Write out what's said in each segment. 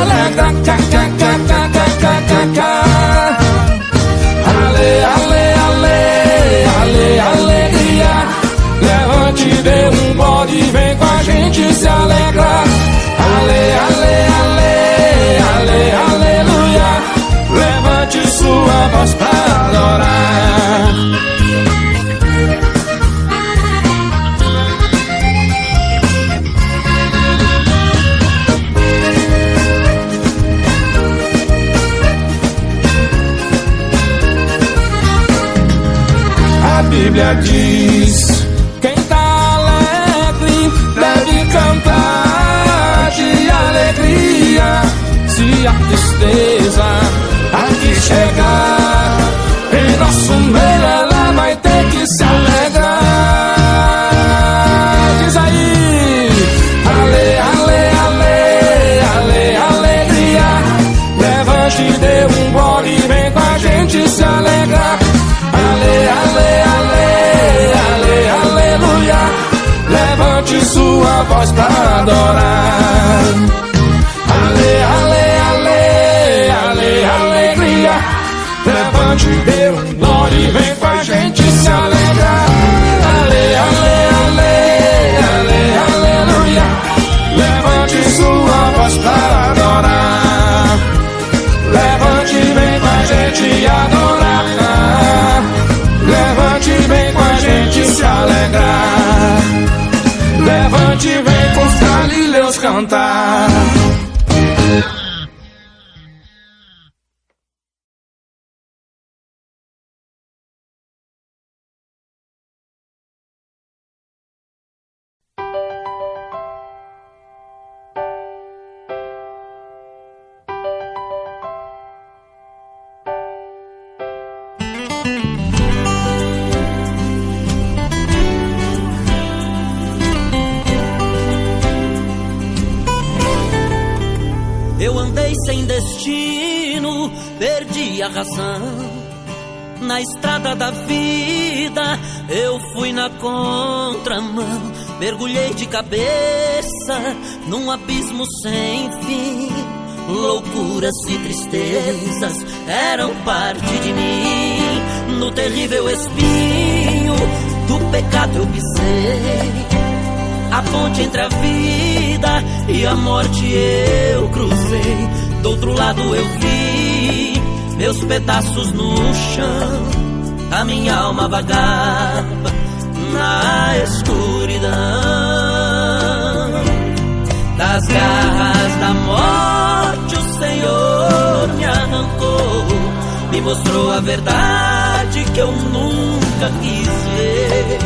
se alegra. Bíblia diz: quem tá alegre deve cantar de alegria. Se a tristeza adorar. Ale, ale, ale, ale, alegria. Levante, um glória e vem com a gente se alegrar. Ale, ale, ale, ale, aleluia. Levante sua voz para adorar. Levante, vem com a gente adorar. Levante, vem com a gente se alegrar. Levante e vem galileus cantar. Mergulhei de cabeça num abismo sem fim. Loucuras e tristezas eram parte de mim. No terrível espinho do pecado eu pisei. A ponte entre a vida e a morte eu cruzei. Do outro lado eu vi meus pedaços no chão, a minha alma vagava na escuridão. Das garras da morte o Senhor me arrancou, me mostrou a verdade que eu nunca quis ver.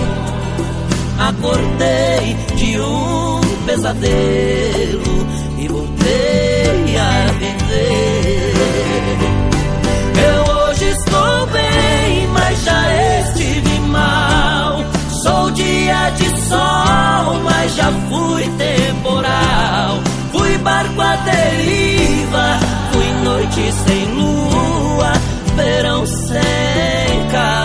Acordei de um pesadelo e voltei a viver. Hoje estou bem, mas já estive mal. Sou dia de sol, mas já fui temporal. Fui barco à deriva, fui noite sem lua, verão sem calor.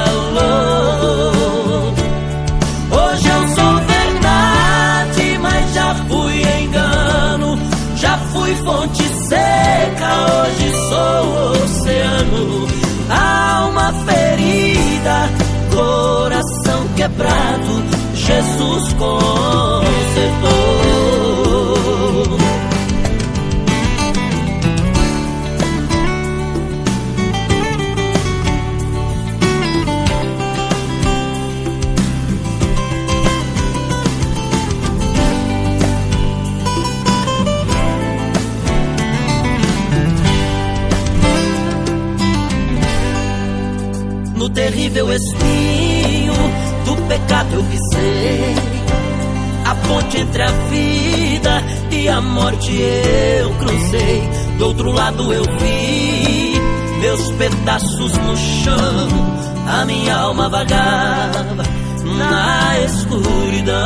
Hoje eu sou verdade, mas já fui engano. Já fui fonte seca, hoje sou oceano alma ferida, quebrado, Jesus consertou. terrível do pisei. A ponte entre a vida e a morte eu cruzei. Do outro lado eu vi meus pedaços no chão. A minha alma vagava na escuridão.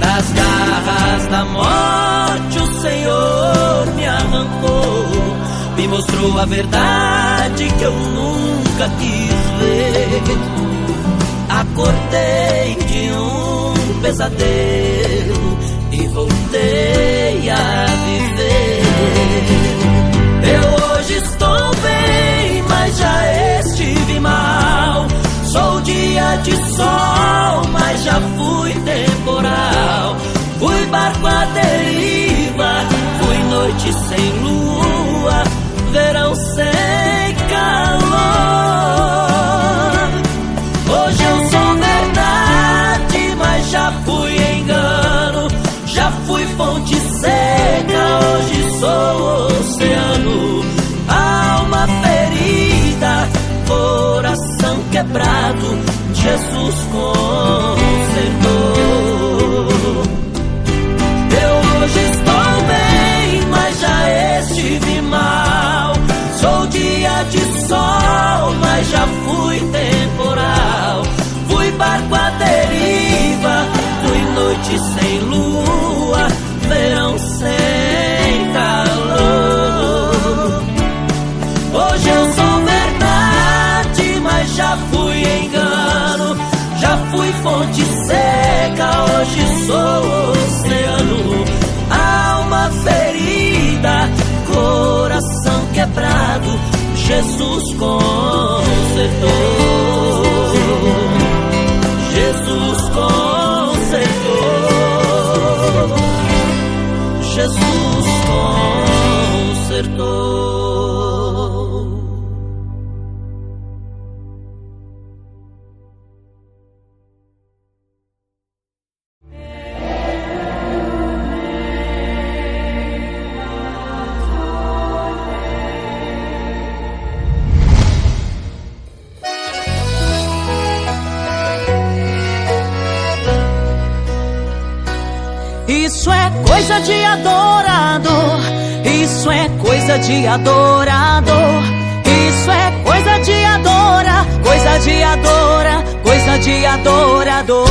Das garras da morte o Senhor me arrancou me mostrou a verdade que eu nunca quis acordei de um pesadelo e voltei a viver. Eu hoje estou bem, mas já estive mal. Sou dia de sol, mas já fui temporal. Fui barco à deriva, fui noite sem luz. Oceano, alma ferida, coração quebrado, Jesus consertou. Jesus consertou. Jesus consertou. Coisa de adorador. Isso é coisa de adora, coisa de adora, coisa de adorador.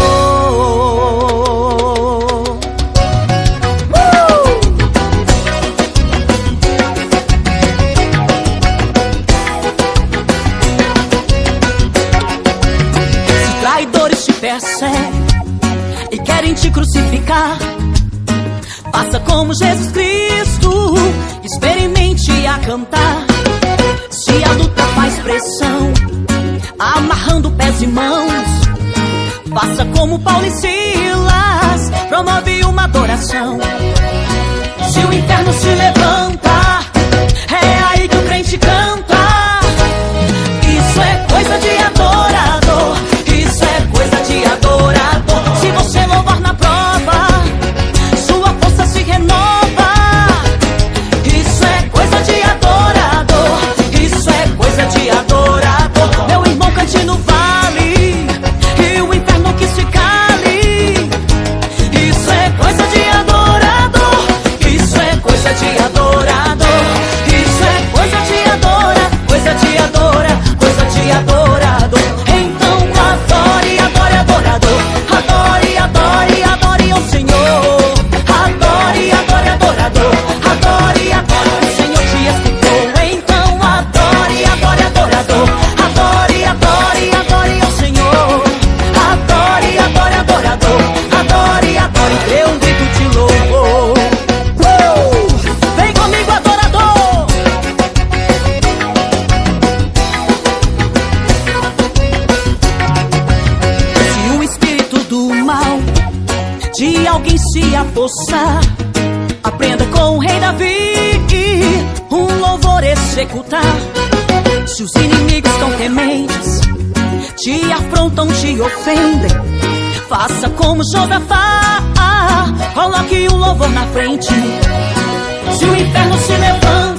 Perseguem e querem te crucificar. Faça como Jesus Cristo, experimente cantar. Se a luta faz pressão, amarrando pés e mãos, faça como Paulo e Silas, promove uma adoração. Se o inferno se levanta, de alguém se apossar, aprenda com o rei Davi um louvor executar. Se os inimigos estão tementes, te afrontam, te ofendem, faça como Josafá, coloque um louvor na frente. Se o inferno se levanta,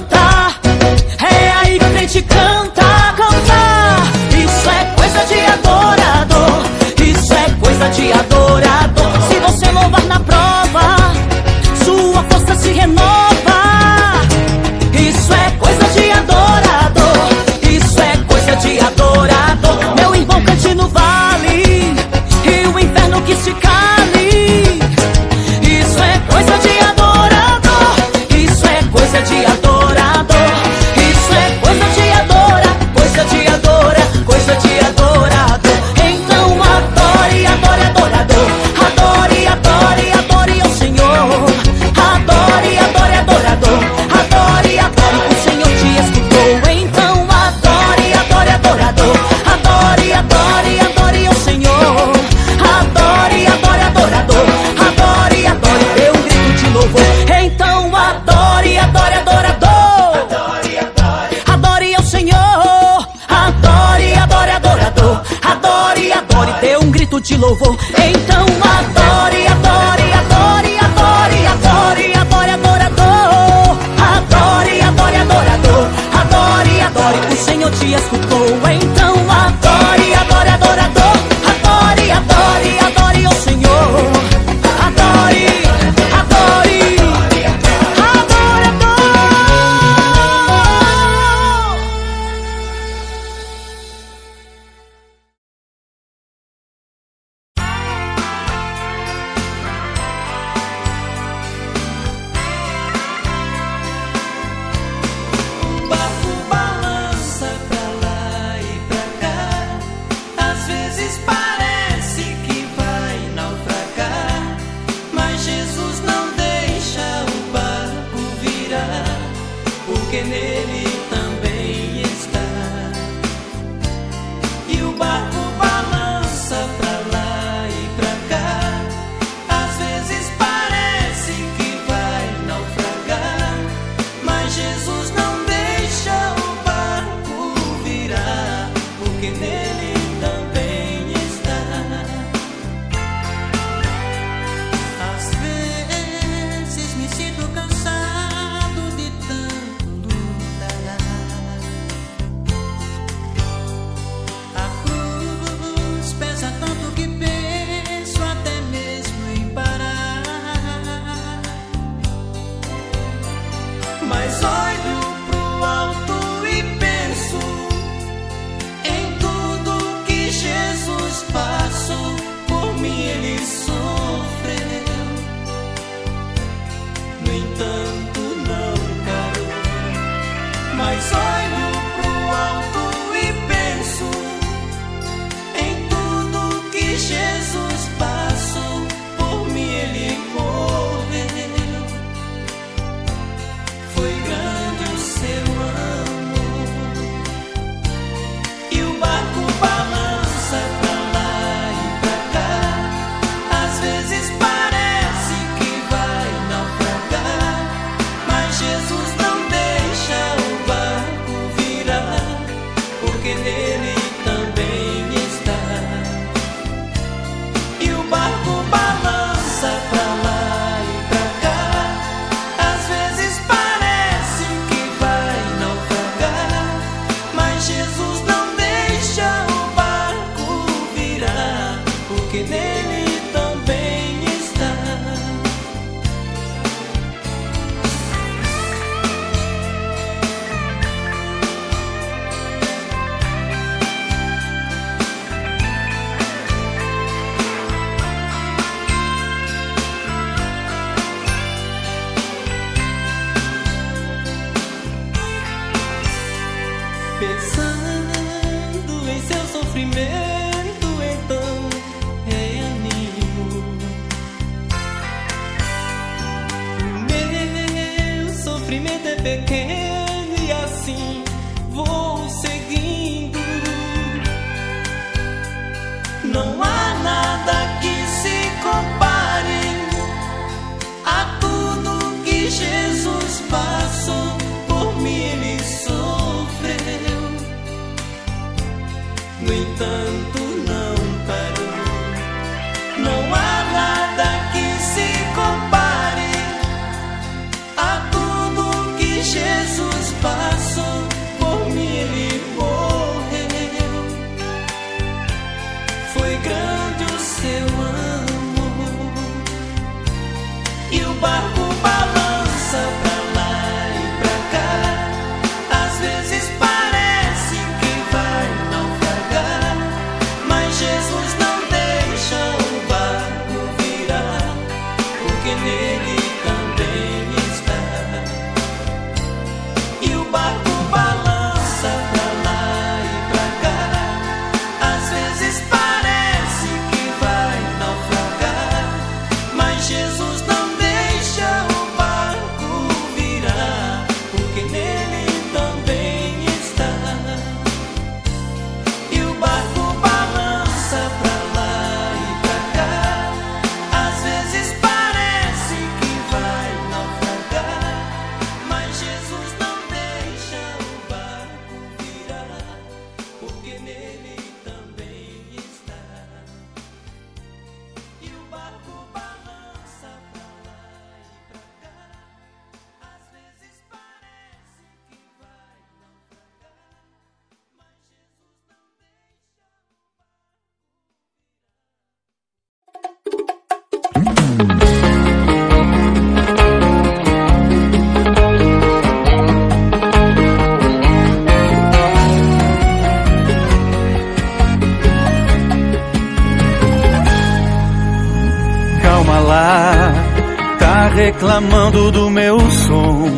do meu som.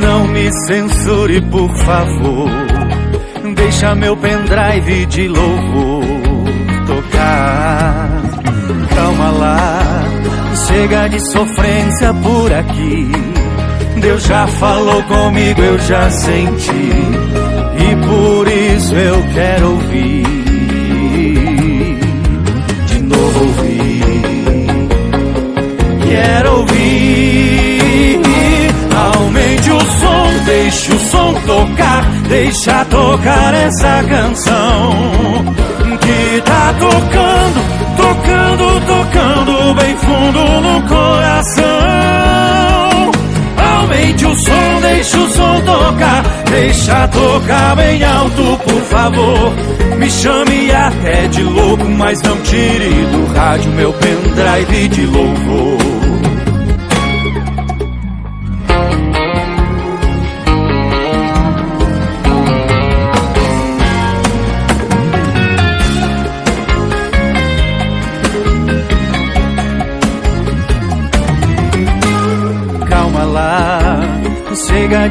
Não me censure, por favor. Deixa meu pendrive de louvor tocar. Calma lá, chega de sofrência por aqui. Deus já falou comigo, eu já senti. E por isso eu quero ouvir. De novo ouvir quero ouvir. Aumente o som, deixe o som tocar, deixa tocar essa canção que tá tocando, tocando, tocando bem fundo no coração. Aumente o som, deixe o som tocar, deixa tocar bem alto, por favor. Me chame até de louco, mas não tire do rádio meu pendrive de louvor.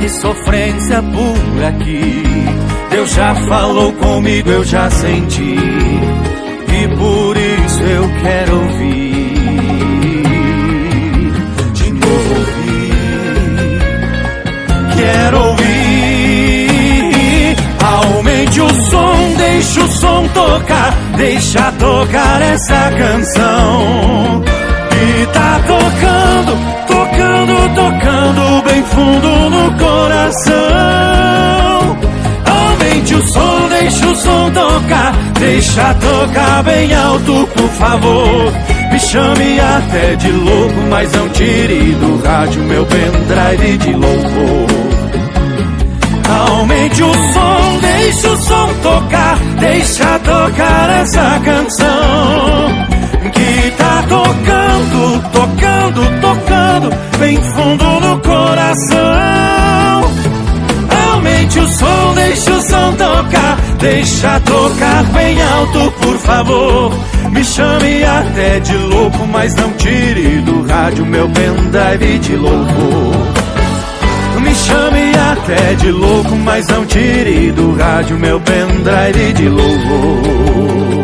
De sofrência por aqui. Deus já falou comigo, eu já senti. E por isso eu quero ouvir. De novo ouvir. Quero ouvir. Aumente o som, deixa o som tocar. Deixa tocar essa canção. Que tá tocando, tocando, tocando bem fundo no coração. Aumente o som, deixa o som tocar. Deixa tocar bem alto, por favor. Me chame até de louco, mas não tire do rádio meu pendrive de louvor. Aumente o som, deixa o som tocar, deixa tocar essa canção que tá tocando, tocando, tocando bem fundo no coração. Aumente o som, deixa o som tocar, deixa tocar bem alto, por favor. Me chame até de louco, mas não tire do rádio meu pendrive de louvor. Me chame até de louco, mas não tire do rádio meu pendrive de louvor.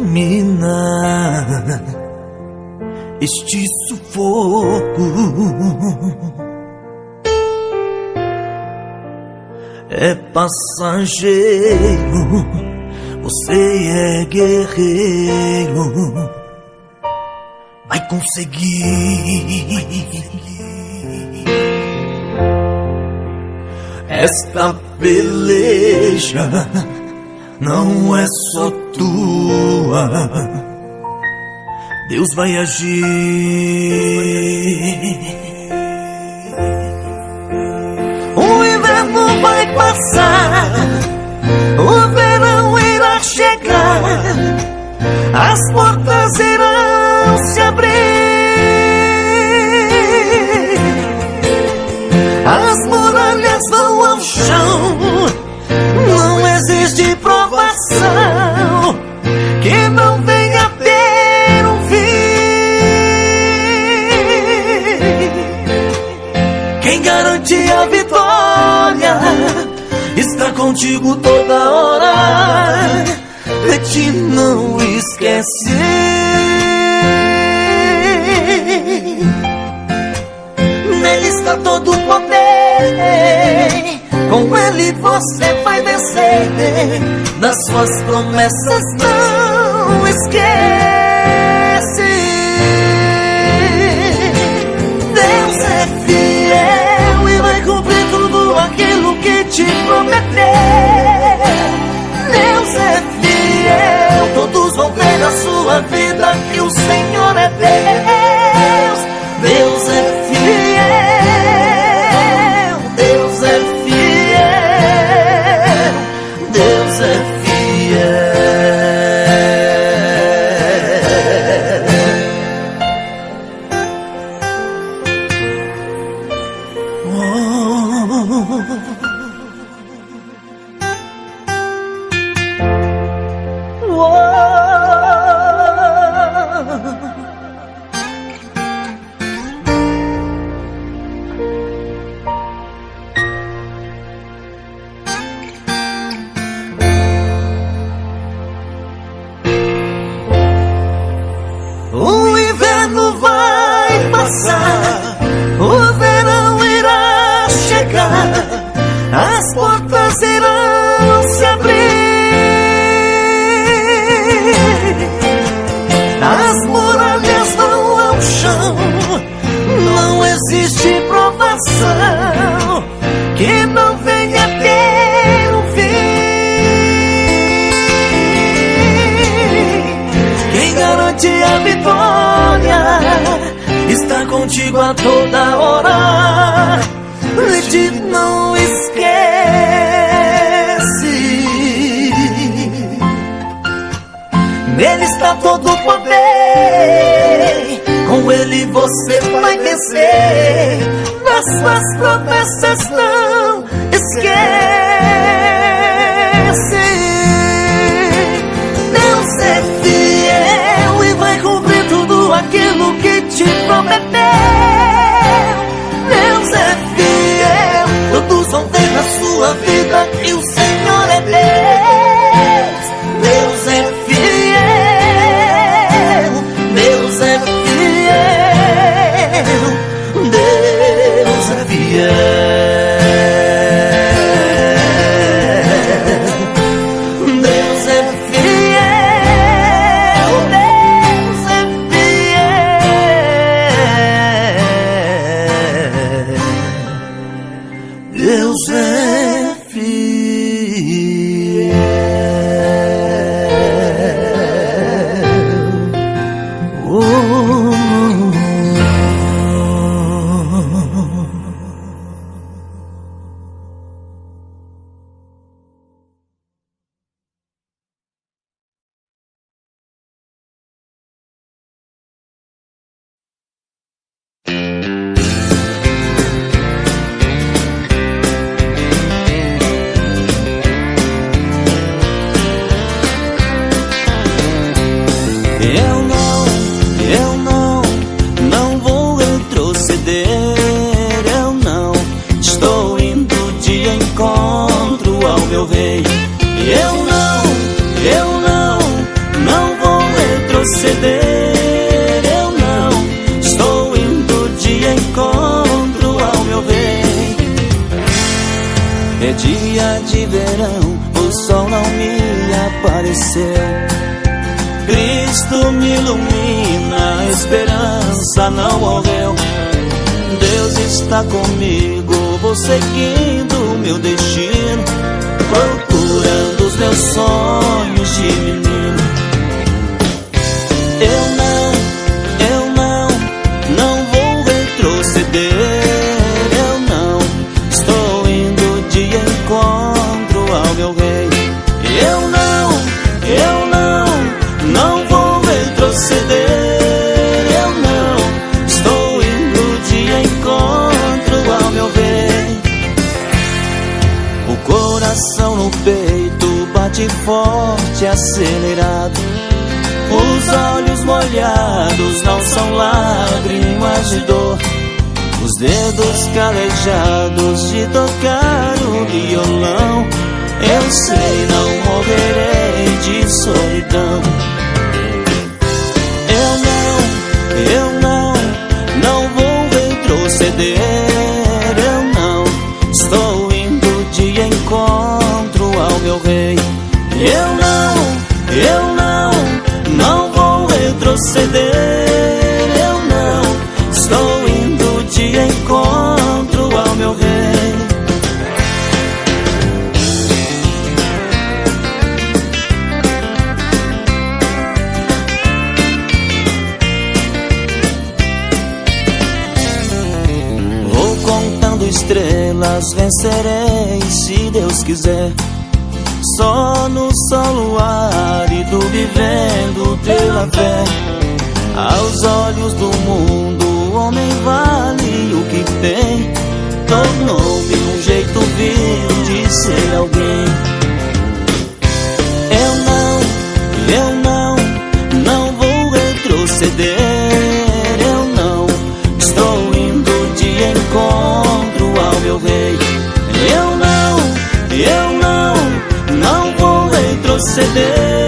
Terminar este sufoco. é passageiro, você é guerreiro, vai conseguir. Esta peleja não é só tua, Deus vai agir. O inverno vai passar, o verão irá chegar, as portas irão contigo toda hora. De ti não esquece. Nele está todo o poder. Com ele você vai vencer. Das suas promessas não esquece. Te prometeu. Deus é fiel, todos vão ver a sua vida que o Senhor é Deus. Contigo a toda hora. Ti não esquece. Nele está todo o poder. Com ele você vai vencer. Das suas promessas não esquece. Deus é fiel e vai cumprir tudo aquilo que te prometeu. Deus meus sonhos de menino. Forte, acelerado. Os olhos molhados não são lágrimas de dor. Os dedos calejados de tocar o violão. Eu sei, não morrerei de solidão. Eu não, eu não, não vou retroceder. Vencerei se Deus quiser. Só no solo árido, vivendo pela fé. Aos olhos do mundo, o homem vale o que tem. Tornou-me um jeito vil de ser alguém. Eu não, eu não, não vou retroceder. proceder.